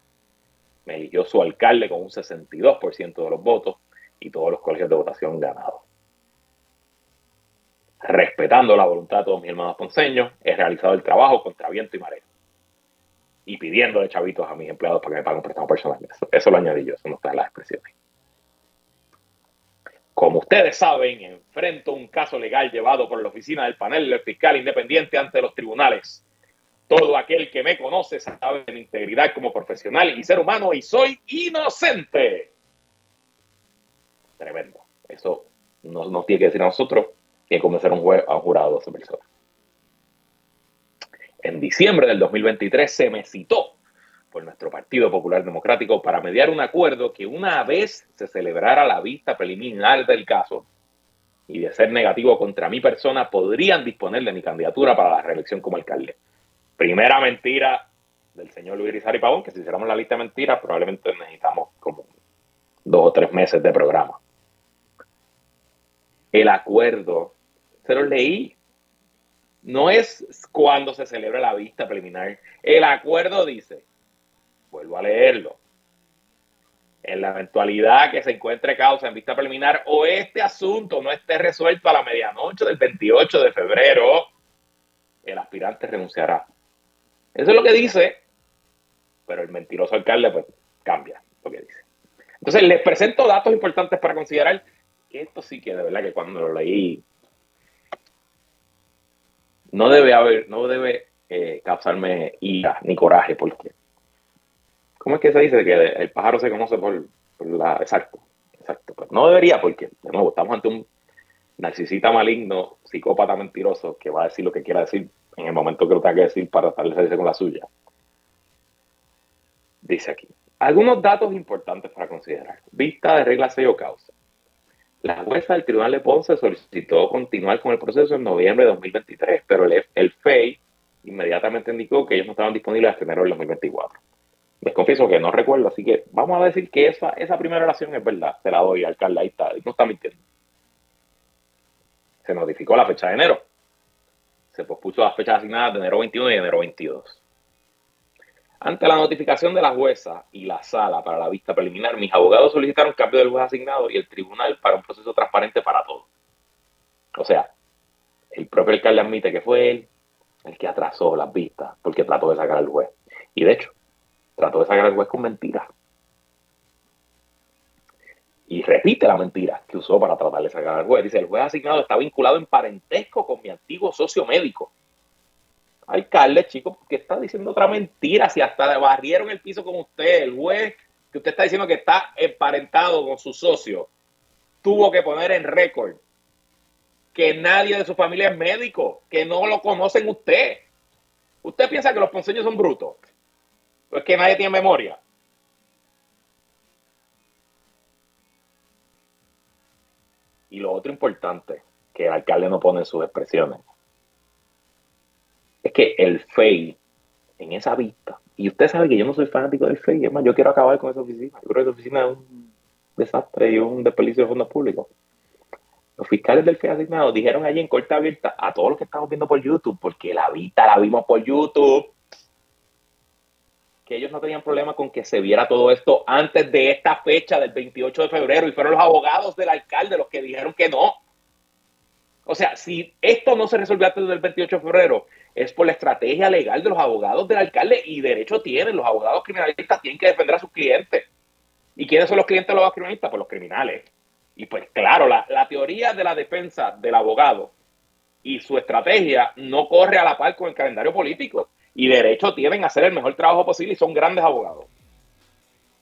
me eligió su alcalde con un 62% de los votos y todos los colegios de votación ganados respetando la voluntad de todos mis hermanos ponceños, he realizado el trabajo contra viento y marea. Y pidiendo de chavitos a mis empleados para que me paguen préstamos personales. Eso, lo añadí yo, eso no está en las expresiones. Como ustedes saben, enfrento un caso legal llevado por la oficina del panel fiscal independiente ante los tribunales. Todo aquel que me conoce sabe de integridad como profesional y ser humano y soy inocente. Tremendo. Eso no nos tiene que decir a nosotros que convencer a un, juez, a un jurado de 12 personas. En diciembre del 2023 se me citó por nuestro Partido Popular Democrático para mediar un acuerdo que una vez se celebrara la vista preliminar del caso y de ser negativo contra mi persona, podrían disponer de mi candidatura para la reelección como alcalde. Primera mentira del señor Luis Rizari Pavón, que si hiciéramos la lista de mentiras, probablemente necesitamos como dos o tres meses de programa. El acuerdo se lo leí. No es cuando se celebra la vista preliminar. El acuerdo dice, vuelvo a leerlo, en la eventualidad que se encuentre causa en vista preliminar o este asunto no esté resuelto a la medianoche del 28 de febrero, el aspirante renunciará. Eso es lo que dice, pero el mentiroso alcalde pues cambia lo que dice. Entonces les presento datos importantes para considerar esto sí que de verdad que cuando lo leí no debe haber, no debe eh, causarme ira ni coraje, porque ¿cómo es que se dice que el pájaro se conoce por, la exacto, exacto, pues no debería porque de nuevo estamos ante un narcisista maligno, psicópata mentiroso, que va a decir lo que quiera decir en el momento que lo tenga que decir para salirse con la suya. Dice aquí, algunos datos importantes para considerar. Vista de regla 6 o causa. La jueza del Tribunal de Ponce solicitó continuar con el proceso en noviembre de 2023, pero el, el FEI inmediatamente indicó que ellos no estaban disponibles hasta enero del 2024. Les confieso que no recuerdo, así que vamos a decir que esa, esa primera oración es verdad. Se la doy al alcalde, ahí está, no está mintiendo. Se notificó la fecha de enero. Se pospuso las fechas asignadas de enero 21 y enero 22. Ante la notificación de la jueza y la sala para la vista preliminar, mis abogados solicitaron cambio del juez asignado y el tribunal para un proceso transparente para todos. O sea, el propio alcalde admite que fue él el que atrasó las vistas porque trató de sacar al juez. Y de hecho, trató de sacar al juez con mentiras. Y repite la mentira que usó para tratar de sacar al juez. Dice, el juez asignado está vinculado en parentesco con mi antiguo socio médico. Alcalde, chico, que está diciendo otra mentira. Si hasta le barrieron el piso con usted, el juez que usted está diciendo que está emparentado con su socio, tuvo que poner en récord que nadie de su familia es médico, que no lo conocen usted. ¿Usted piensa que los ponceños son brutos? Pues que nadie tiene memoria. Y lo otro importante que el alcalde no pone en sus expresiones es que el FEI en esa vista, y usted sabe que yo no soy fanático del FEI, es más, yo quiero acabar con esa oficina. Yo creo que esa oficina es un desastre y un desperdicio de fondos públicos. Los fiscales del FEI asignado dijeron allí en corta abierta a todos los que estamos viendo por YouTube, porque la vista la vimos por YouTube, que ellos no tenían problema con que se viera todo esto antes de esta fecha del 28 de febrero y fueron los abogados del alcalde los que dijeron que no. O sea, si esto no se resolvió antes del 28 de febrero, es por la estrategia legal de los abogados del alcalde y derecho tienen. Los abogados criminalistas tienen que defender a sus clientes. ¿Y quiénes son los clientes de los abogados criminalistas? Pues los criminales. Y pues claro, la, la teoría de la defensa del abogado y su estrategia no corre a la par con el calendario político y derecho tienen a hacer el mejor trabajo posible y son grandes abogados.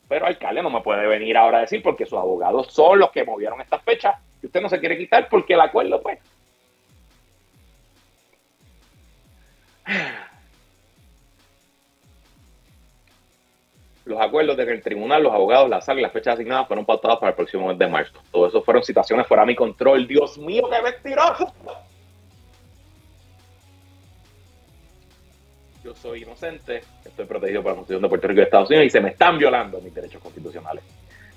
Pero alcalde no me puede venir ahora a decir porque sus abogados son los que movieron estas fechas y usted no se quiere quitar porque el acuerdo, pues. Los acuerdos de el tribunal, los abogados, la sala y las fechas asignadas fueron pautados para el próximo mes de marzo. Todo eso fueron situaciones fuera de mi control. Dios mío, qué mentiroso. Soy inocente, estoy protegido por la Constitución de Puerto Rico y Estados Unidos y se me están violando mis derechos constitucionales.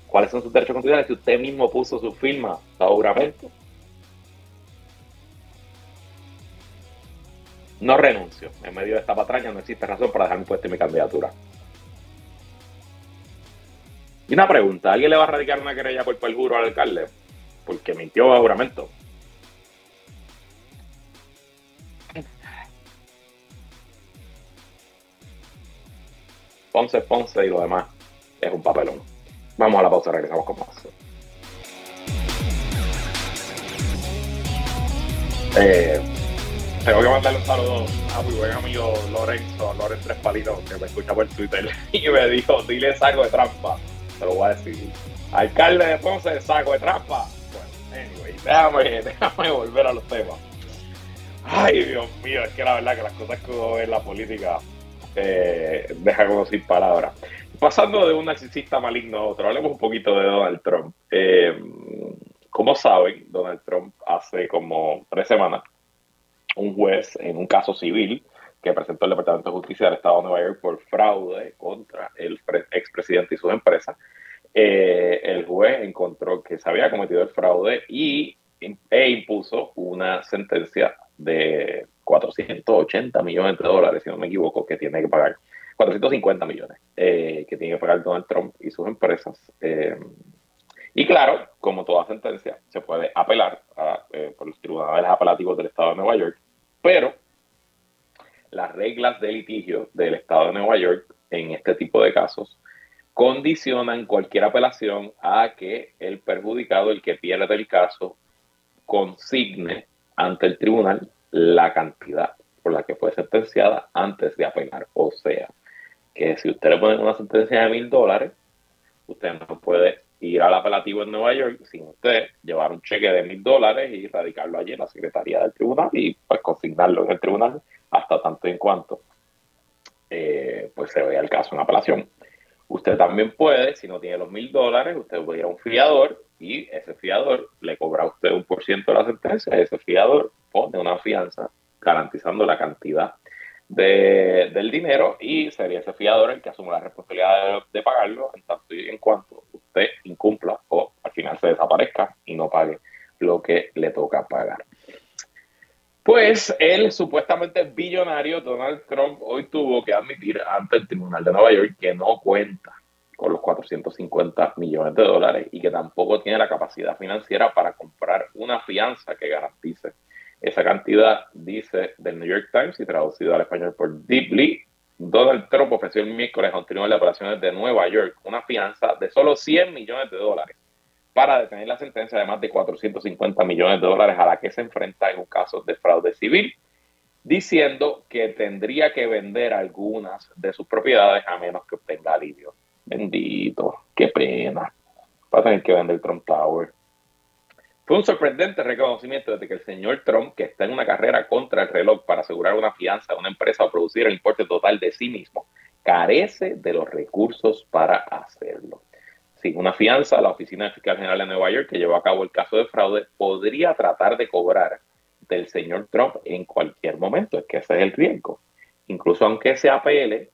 ¿Cuáles son sus derechos constitucionales? Si usted mismo puso su firma, juramento. No renuncio. En medio de esta patraña no existe razón para dejar mi puesto y mi candidatura. Y una pregunta, ¿alguien le va a radicar una querella por perjuro al alcalde? Porque mintió a juramento. Ponce, Ponce y lo demás es un papelón. Vamos a la pausa, regresamos con más. Eh, tengo que mandarle un saludo a mi buen amigo Lorenzo, Lorenzo Tres que me escucha por Twitter <laughs> y me dijo, dile saco de trampa. Te lo voy a decir. Alcalde de Ponce, saco de trampa. Bueno, anyway, déjame, <laughs> déjame volver a los temas. Ay, Dios mío, es que la verdad que las cosas que uno ve en la política eh, deja como sin palabras. Pasando de un narcisista maligno a otro, hablemos un poquito de Donald Trump. Eh, como saben, Donald Trump hace como tres semanas, un juez en un caso civil que presentó el Departamento de Justicia del Estado de Nueva York por fraude contra el expresidente y sus empresas, eh, el juez encontró que se había cometido el fraude y, e impuso una sentencia de 480 millones de dólares, si no me equivoco, que tiene que pagar. 450 millones eh, que tiene que pagar Donald Trump y sus empresas. Eh, y claro, como toda sentencia, se puede apelar eh, por los tribunales apelativos del Estado de Nueva York, pero las reglas de litigio del Estado de Nueva York en este tipo de casos condicionan cualquier apelación a que el perjudicado, el que pierde el caso, consigne ante el tribunal la cantidad por la que fue sentenciada antes de apelar. O sea, que si usted le pone una sentencia de mil dólares, usted no puede ir al apelativo en Nueva York sin usted llevar un cheque de mil dólares y radicarlo allí en la Secretaría del Tribunal y pues consignarlo en el tribunal hasta tanto en cuanto eh, pues se vea el caso en apelación. Usted también puede, si no tiene los mil dólares, usted puede ir a un fiador y ese fiador le cobra a usted un por ciento de la sentencia, ese fiador pone una fianza garantizando la cantidad del dinero y sería ese fiador el que asume la responsabilidad de, pagarlo en tanto y en cuanto usted incumpla o al final se desaparezca y no pague lo que le toca pagar. Pues el supuestamente billonario Donald Trump hoy tuvo que admitir ante el Tribunal de Nueva York que no cuenta con los 450 millones de dólares y que tampoco tiene la capacidad financiera para comprar una fianza que garantice esa cantidad, dice del New York Times y traducido al español por Deeply. Donald Trump ofreció el miércoles tribunal de operaciones de Nueva York una fianza de solo 100 millones de dólares para detener la sentencia de más de 450 millones de dólares a la que se enfrenta en un caso de fraude civil, diciendo que tendría que vender algunas de sus propiedades a menos que obtenga alivio. Bendito, qué pena. Va a tener que vender Trump Tower. Fue un sorprendente reconocimiento de que el señor Trump, que está en una carrera contra el reloj para asegurar una fianza a una empresa o producir el importe total de sí mismo, carece de los recursos para hacerlo. Sin una fianza, la Oficina Fiscal General de Nueva York, que llevó a cabo el caso de fraude, podría tratar de cobrar del señor Trump en cualquier momento. Es que ese es el riesgo. Incluso aunque se apele,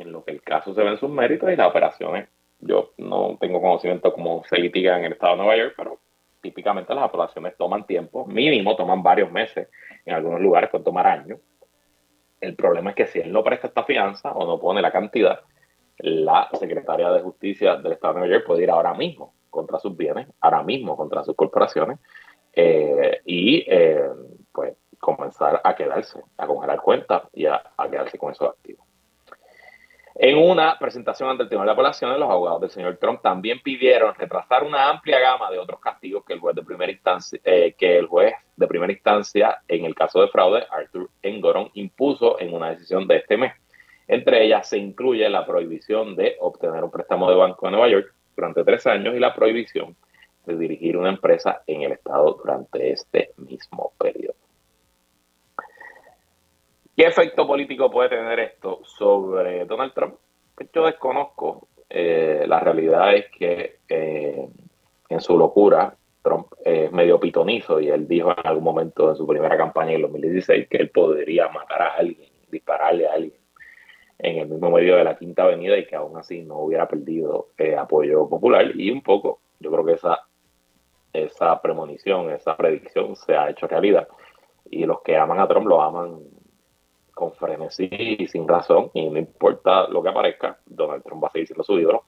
en lo que el caso se ve en sus méritos y las operaciones. Yo no tengo conocimiento cómo se litiga en el estado de Nueva York, pero típicamente las apelaciones toman tiempo, mínimo toman varios meses, en algunos lugares pueden tomar años. El problema es que si él no presta esta fianza o no pone la cantidad, la secretaria de Justicia del Estado de Nueva York puede ir ahora mismo contra sus bienes, ahora mismo contra sus corporaciones eh, y eh, pues comenzar a quedarse, a congelar cuentas y a quedarse con esos activos. En una presentación ante el Tribunal de Apelaciones, los abogados del señor Trump también pidieron retrasar una amplia gama de otros castigos que el juez de primera instancia, eh, que el juez de primera instancia en el caso de fraude, Arthur Engoron, impuso en una decisión de este mes. Entre ellas se incluye la prohibición de obtener un préstamo de banco en Nueva York durante tres años y la prohibición de dirigir una empresa en el estado durante este mismo periodo. ¿Qué efecto político puede tener esto sobre Donald Trump? Pues yo desconozco. Eh, la realidad es que eh, en su locura, Trump es medio pitonizo y él dijo en algún momento en su primera campaña en 2016 que él podría matar a alguien, dispararle a alguien en el mismo medio de la Quinta Avenida y que aún así no hubiera perdido eh, apoyo popular. Y un poco, yo creo que esa, esa premonición, esa predicción se ha hecho realidad. Y los que aman a Trump lo aman con frenesí y sin razón, y no importa lo que aparezca, Donald Trump va a seguir siendo su ídolo.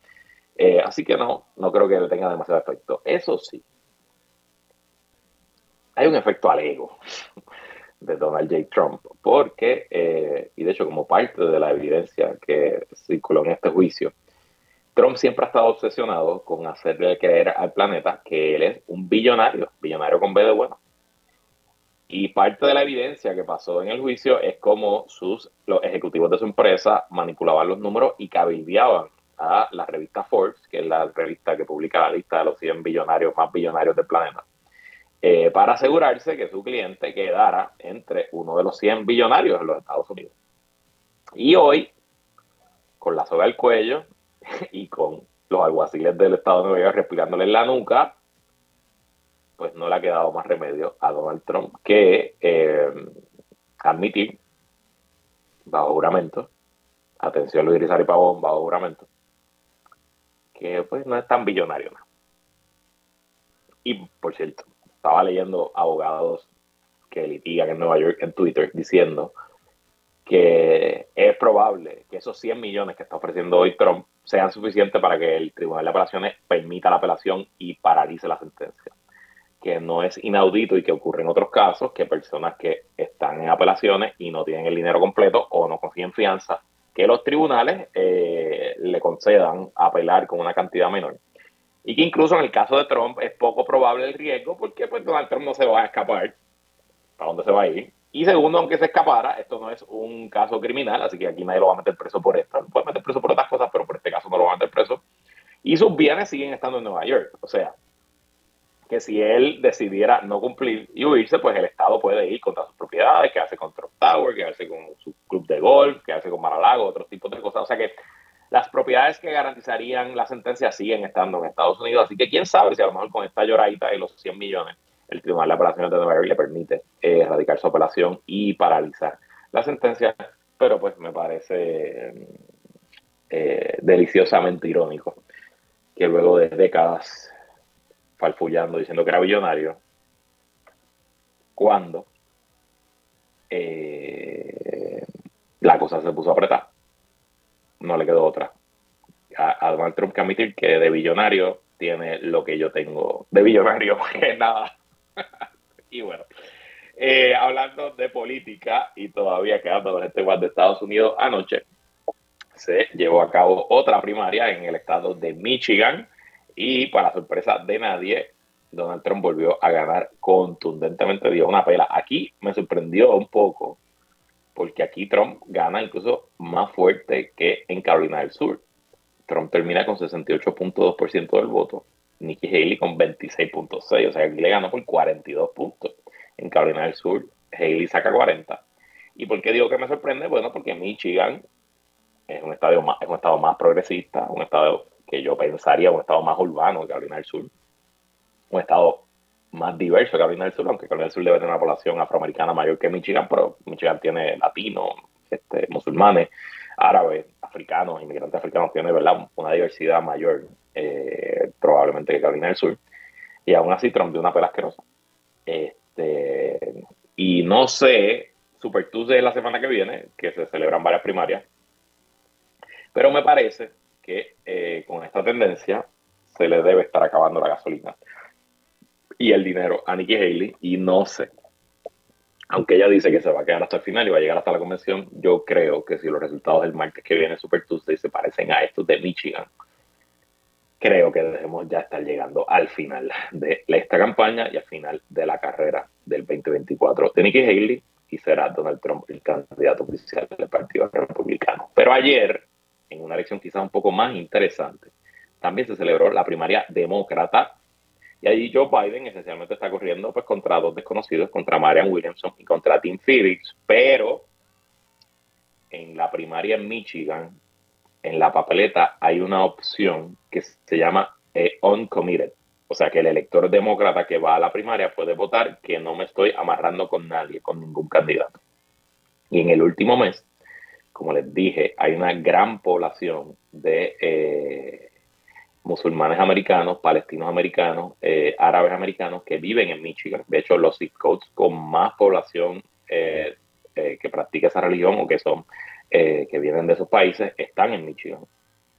Eh, así que no, no creo que le tenga demasiado efecto. Eso sí, hay un efecto al ego <laughs> de Donald J. Trump, porque, eh, y de hecho como parte de la evidencia que circuló en este juicio, Trump siempre ha estado obsesionado con hacerle creer al planeta que él es un billonario, billonario con B de bueno. Y parte de la evidencia que pasó en el juicio es cómo sus, los ejecutivos de su empresa manipulaban los números y cabildeaban a la revista Forbes, que es la revista que publica la lista de los 100 billonarios más billonarios del planeta, eh, para asegurarse que su cliente quedara entre uno de los 100 billonarios en los Estados Unidos. Y hoy, con la soga al cuello <laughs> y con los alguaciles del Estado de Nueva York respirándole en la nuca, pues no le ha quedado más remedio a Donald Trump que eh, admitir bajo juramento, atención Luis Rizal y Pavón, bajo juramento, que pues no es tan billonario. Y por cierto, estaba leyendo abogados que litigan en Nueva York en Twitter diciendo que es probable que esos 100 millones que está ofreciendo hoy Trump sean suficientes para que el Tribunal de Apelaciones permita la apelación y paralice la sentencia que no es inaudito y que ocurre en otros casos, que personas que están en apelaciones y no tienen el dinero completo o no consiguen fianza, que los tribunales eh, le concedan apelar con una cantidad menor. Y que incluso en el caso de Trump es poco probable el riesgo porque pues Donald Trump no se va a escapar. ¿Para dónde se va a ir? Y segundo, aunque se escapara, esto no es un caso criminal, así que aquí nadie lo va a meter preso por esto. Lo puede meter preso por otras cosas, pero por este caso no lo va a meter preso. Y sus bienes siguen estando en Nueva York. O sea, que si él decidiera no cumplir y huirse, pues el Estado puede ir contra sus propiedades, que hace con Trump Tower, hace con su club de golf, que hace con Maralago, otros tipos de cosas. O sea que las propiedades que garantizarían la sentencia siguen estando en Estados Unidos. Así que quién sabe si a lo mejor con esta lloradita y los 100 millones, el Tribunal de Apelaciones de Nueva York le permite eh, erradicar su apelación y paralizar la sentencia. Pero pues me parece eh, deliciosamente irónico que luego de décadas falfullando diciendo que era billonario, cuando eh, la cosa se puso a apretar. No le quedó otra. A, Donald Trump que admitir que de billonario tiene lo que yo tengo de billonario, que nada. <laughs> y bueno, eh, hablando de política y todavía quedando en este de Estados Unidos, anoche se llevó a cabo otra primaria en el estado de Michigan y para sorpresa de nadie, Donald Trump volvió a ganar contundentemente, dio una pela. Aquí me sorprendió un poco, porque aquí Trump gana incluso más fuerte que en Carolina del Sur. Trump termina con 68.2% del voto, Nikki Haley con 26.6%, o sea, aquí le ganó por 42 puntos. En Carolina del Sur, Haley saca 40. ¿Y por qué digo que me sorprende? Bueno, porque Michigan es un estado más, es un estado más progresista, un estado que yo pensaría un estado más urbano que Carolina del Sur, un estado más diverso que Carolina del Sur, aunque Carolina del Sur debe tener una población afroamericana mayor que Michigan, pero Michigan tiene latinos, este, musulmanes, árabes, africanos, inmigrantes africanos, tiene ¿verdad? una diversidad mayor eh, probablemente que Carolina del Sur. Y aún así Trump dio una pela asquerosa. Este, y no sé, Super Tuesday la semana que viene, que se celebran varias primarias, pero me parece que eh, con esta tendencia se le debe estar acabando la gasolina y el dinero a Nikki Haley y no sé. Aunque ella dice que se va a quedar hasta el final y va a llegar hasta la convención, yo creo que si los resultados del martes que viene Super Tuesday se parecen a estos de Michigan, creo que debemos ya estar llegando al final de esta campaña y al final de la carrera del 2024 de Nikki Haley y será Donald Trump el candidato oficial del Partido Republicano. Pero ayer en una elección quizás un poco más interesante, también se celebró la primaria demócrata y allí Joe Biden esencialmente está corriendo pues contra dos desconocidos, contra Marianne Williamson y contra Tim Felix, pero en la primaria en Michigan, en la papeleta hay una opción que se llama eh, uncommitted. O sea que el elector demócrata que va a la primaria puede votar que no me estoy amarrando con nadie, con ningún candidato. Y en el último mes, como les dije, hay una gran población de eh, musulmanes americanos, palestinos americanos, eh, árabes americanos que viven en Michigan. De hecho, los zip codes con más población eh, que practica esa religión o que son que vienen de esos países están en Michigan.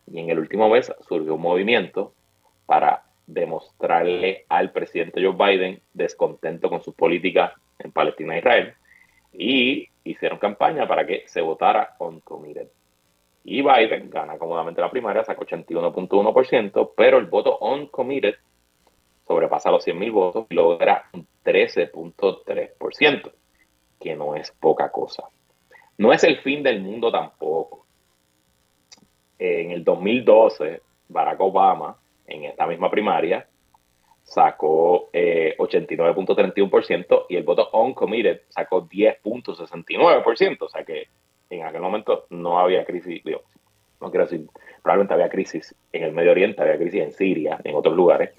Y en el último mes surgió un movimiento para demostrarle al presidente Joe Biden descontento con sus políticas en Palestina e Israel y hicieron campaña para que se votara on committed. Y Biden gana cómodamente la primaria, sacó 81.1%, pero el voto on committed sobrepasa los 100.000 votos y logra un 13.3%, que no es poca cosa. No es el fin del mundo tampoco. En el 2012, Barack Obama, en esta misma primaria, sacó 89.31% eh, y el voto uncommitted sacó 10.69%. O sea que en aquel momento no había crisis, no quiero decir, probablemente había crisis en el Medio Oriente, había crisis en Siria, en otros lugares.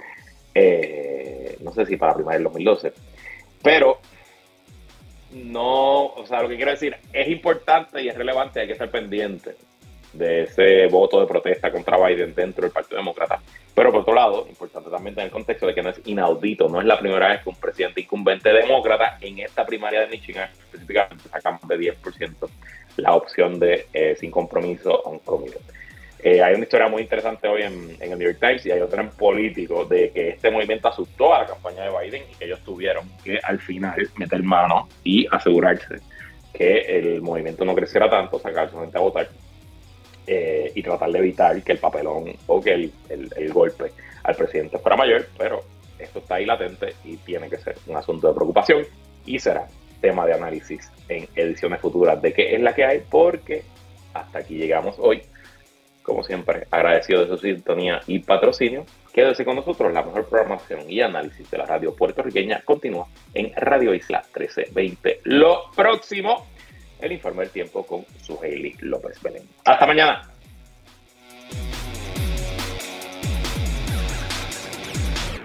Eh, no sé si para la primaria del 2012. Pero no, o sea, lo que quiero decir es importante y es relevante, hay que estar pendiente de ese voto de protesta contra Biden dentro del Partido Demócrata. Pero por otro lado, importante también tener el contexto de que no es inaudito, no es la primera vez que un presidente incumbente demócrata en esta primaria de Michigan específicamente saca de 10% la opción de eh, sin compromiso a un comité. Eh, hay una historia muy interesante hoy en, el New York Times y hay otro en político de que este movimiento asustó a la campaña de Biden y que ellos tuvieron que al final meter mano y asegurarse que el movimiento no creciera tanto, sacar su gente a votar eh, y tratar de evitar que el papelón o que el, el, el golpe al presidente fuera mayor, pero esto está ahí latente y tiene que ser un asunto de preocupación y será tema de análisis en ediciones futuras de qué es la que hay, porque hasta aquí llegamos hoy. Como siempre, agradecido de su sintonía y patrocinio. Quédese con nosotros, la mejor programación y análisis de la radio puertorriqueña continúa en Radio Isla 1320. Lo próximo el informe del tiempo con su Hailey López Belén. Hasta mañana.